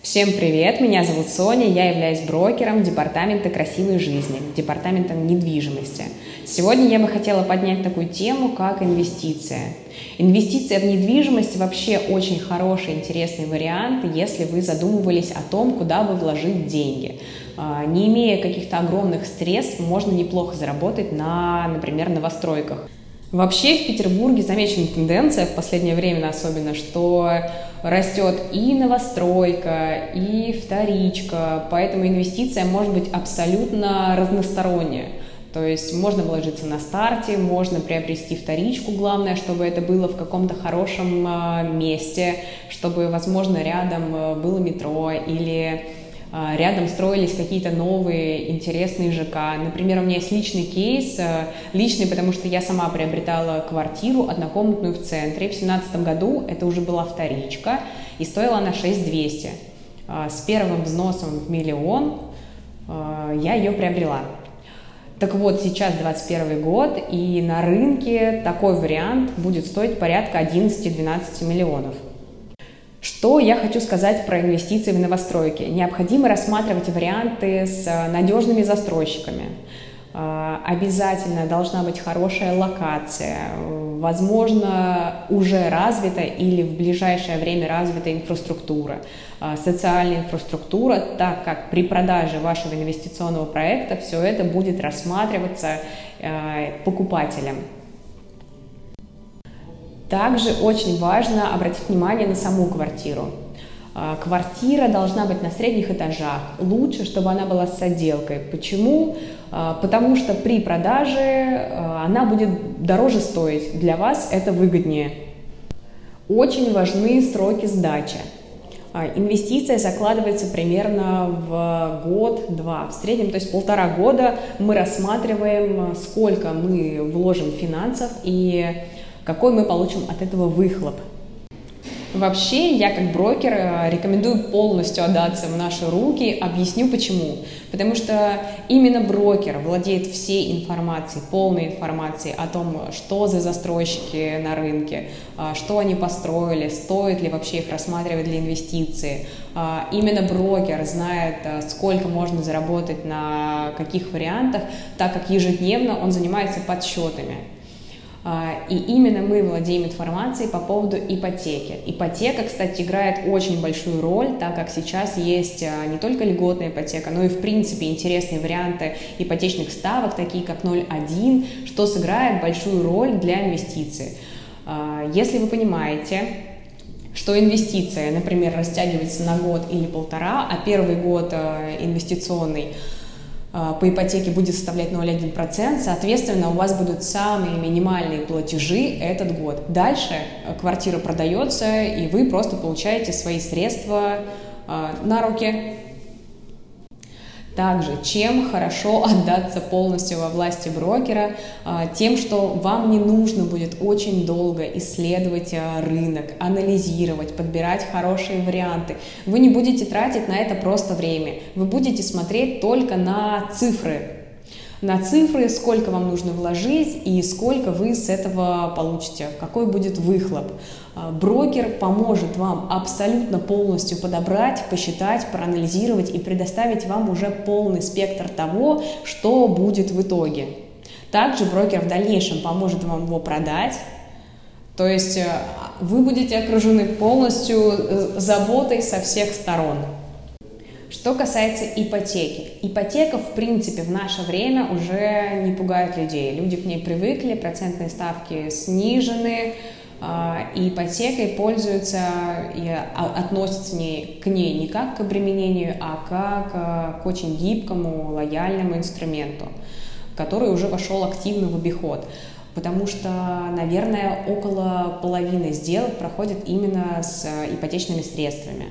Всем привет, меня зовут Соня, я являюсь брокером Департамента красивой жизни, Департаментом недвижимости. Сегодня я бы хотела поднять такую тему, как инвестиция. Инвестиция в недвижимость вообще очень хороший, интересный вариант, если вы задумывались о том, куда бы вложить деньги. А, не имея каких-то огромных средств, можно неплохо заработать на, например, новостройках. Вообще в Петербурге замечена тенденция в последнее время особенно, что растет и новостройка, и вторичка, поэтому инвестиция может быть абсолютно разносторонняя. То есть можно вложиться на старте, можно приобрести вторичку, главное, чтобы это было в каком-то хорошем а, месте, чтобы, возможно, рядом а, было метро или рядом строились какие-то новые интересные ЖК. Например, у меня есть личный кейс, а, личный, потому что я сама приобретала квартиру однокомнатную в центре. В 2017 году это уже была вторичка, и стоила она 6200. А, с первым взносом в миллион я ее приобрела. Так вот, сейчас 21 год, и на рынке такой вариант будет стоить порядка 11-12 миллионов. Что я хочу сказать про инвестиции в новостройки? Необходимо рассматривать варианты с э, надежными застройщиками. Э, обязательно должна быть хорошая локация, возможно, уже развита или в ближайшее время развита инфраструктура, э, социальная инфраструктура, так как при продаже вашего инвестиционного проекта все это будет рассматриваться покупателем. Также очень важно обратить внимание на саму квартиру. А, квартира должна быть на средних этажах. Лучше, чтобы она была с отделкой. Почему? А, потому что при продаже а, она будет дороже стоить. Для вас это выгоднее. Очень важны сроки сдачи. Инвестиция закладывается примерно в год-два. В среднем, то есть полтора года мы рассматриваем, сколько мы вложим финансов и какой мы получим от этого выхлоп. Вообще, я как брокер э, рекомендую полностью отдаться в наши руки. Объясню почему. Потому что именно брокер владеет всей информацией, полной информацией о том, что за застройщики на рынке, э, что они построили, стоит ли вообще их рассматривать для инвестиции. Э, именно брокер знает, сколько можно заработать на каких вариантах, так как ежедневно он занимается подсчетами. А, и именно мы владеем информацией по поводу ипотеки. Ипотека, кстати, играет очень большую роль, так как сейчас есть а, не только льготная ипотека, но и, в принципе, интересные варианты ипотечных ставок, такие как 0,1, что сыграет большую роль для инвестиций. А, если вы понимаете, что инвестиция, например, растягивается на год или полтора, а первый год инвестиционный – по ипотеке будет составлять 0,1%, соответственно, у вас будут самые минимальные платежи этот год. Дальше э, квартира продается, и вы просто получаете свои средства а, на руки также, чем хорошо отдаться полностью во власти брокера, а, тем, что вам не нужно будет очень долго исследовать а, рынок, анализировать, подбирать хорошие варианты. Вы не будете тратить на это просто время, вы будете смотреть только на цифры, на цифры, сколько вам нужно вложить и сколько вы с этого получите, какой будет выхлоп. А, брокер поможет вам абсолютно полностью подобрать, посчитать, проанализировать и предоставить вам уже полный спектр того, что будет в итоге. Также брокер в дальнейшем поможет вам его продать, то есть э, вы будете окружены полностью э, заботой со всех сторон. Что касается ипотеки. Ипотека, в принципе, в наше время уже не пугает людей. Люди к ней привыкли, процентные ставки снижены, а, и ипотекой пользуются и относятся к ней не как к обременению, а как а, к очень гибкому, лояльному инструменту, который уже вошел активно в обиход. Потому что, наверное, около половины сделок проходит именно с ипотечными средствами.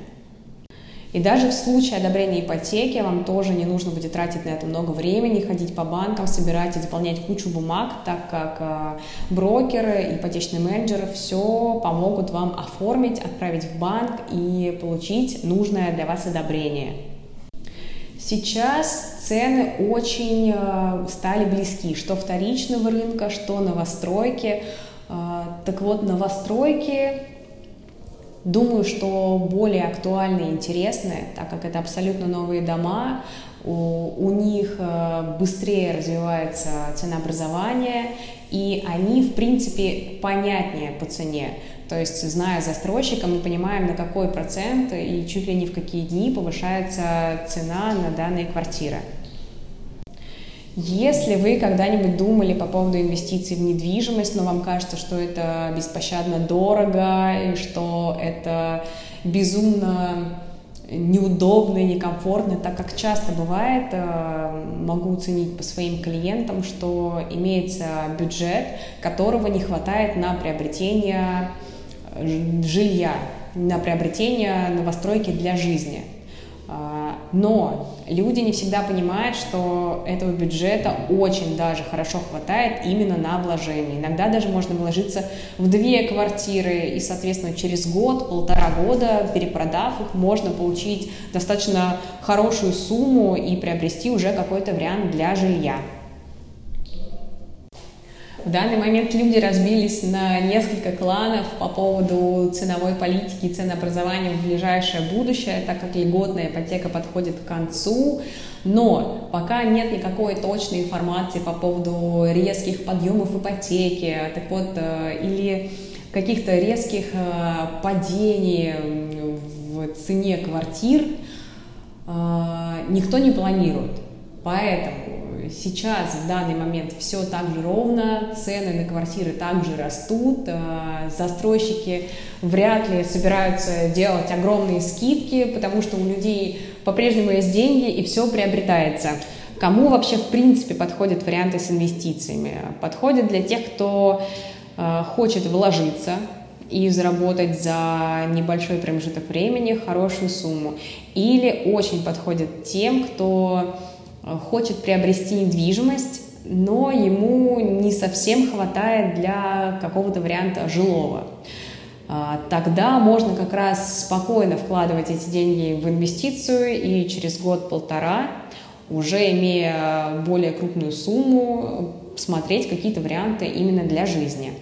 И даже в случае одобрения ипотеки вам тоже не нужно будет тратить на это много времени, ходить по банкам, собирать и заполнять кучу бумаг, так как э, брокеры, ипотечные менеджеры все помогут вам оформить, отправить в банк и получить нужное для вас одобрение. Сейчас цены очень э, стали близки, что вторичного рынка, что новостройки. Э, так вот, новостройки Думаю, что более актуальны и интересны, так как это абсолютно новые дома, у, у них э, быстрее развивается ценообразование, и они, в принципе, понятнее по цене. То есть, зная застройщика, мы понимаем, на какой процент и чуть ли не в какие дни повышается цена на данные квартиры. Если вы когда-нибудь думали по поводу инвестиций в недвижимость, но вам кажется, что это беспощадно дорого и что это безумно неудобно и некомфортно, так как часто бывает, э, могу оценить по своим клиентам, что имеется бюджет, которого не хватает на приобретение жилья, на приобретение новостройки для жизни – но люди не всегда понимают, что этого бюджета очень даже хорошо хватает именно на вложение. Иногда даже можно вложиться в две квартиры, и, соответственно, через год, полтора года, перепродав их, можно получить достаточно хорошую сумму и приобрести уже какой-то вариант для жилья. В данный момент люди разбились на несколько кланов по поводу ценовой политики и ценообразования в ближайшее будущее, так как льготная ипотека подходит к концу. Но пока нет никакой точной информации по поводу резких подъемов ипотеки, так вот, э, или каких-то резких э, падений в цене квартир, э, никто не планирует. Поэтому сейчас, в данный момент, все так же ровно, цены на квартиры также растут, э, застройщики вряд ли собираются делать огромные скидки, потому что у людей по-прежнему есть деньги и все приобретается. Кому вообще в принципе подходят варианты с инвестициями? Подходят для тех, кто э, хочет вложиться, и заработать за небольшой промежуток времени хорошую сумму. Или очень подходит тем, кто хочет приобрести недвижимость, но ему не совсем хватает для какого-то варианта жилого. А, тогда можно как раз спокойно вкладывать эти деньги в инвестицию и через год-полтора, уже имея более крупную сумму, смотреть какие-то варианты именно для жизни.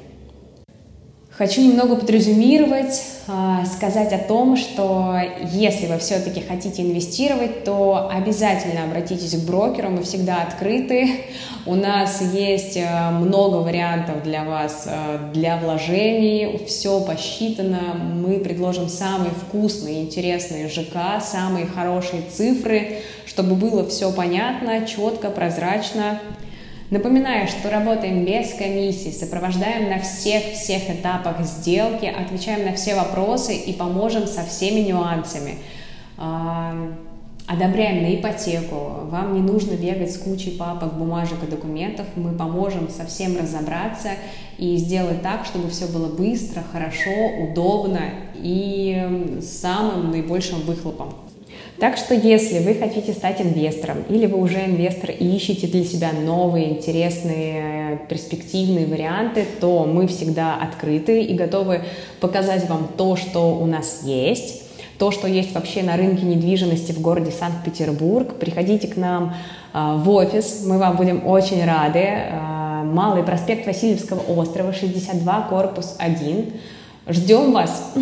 Хочу немного подрезюмировать, а, сказать о том, что если вы все-таки хотите инвестировать, то обязательно обратитесь к брокеру, мы всегда открыты. У нас есть а, много вариантов для вас, а, для вложений, все посчитано. Мы предложим самые вкусные, интересные ЖК, самые хорошие цифры, чтобы было все понятно, четко, прозрачно. Напоминаю, что работаем без комиссии, сопровождаем на всех-всех этапах сделки, отвечаем на все вопросы и поможем со всеми нюансами. Одобряем на ипотеку. Вам не нужно бегать с кучей папок, бумажек и документов. Мы поможем совсем разобраться и сделать так, чтобы все было быстро, хорошо, удобно и самым наибольшим выхлопом. Так что если вы хотите стать инвестором или вы уже инвестор и ищете для себя новые, интересные, перспективные варианты, то мы всегда открыты и готовы показать вам то, что у нас есть, то, что есть вообще на рынке недвижимости в городе Санкт-Петербург. Приходите к нам а, в офис, мы вам будем очень рады. А, Малый проспект Васильевского острова, 62, корпус 1. Ждем вас!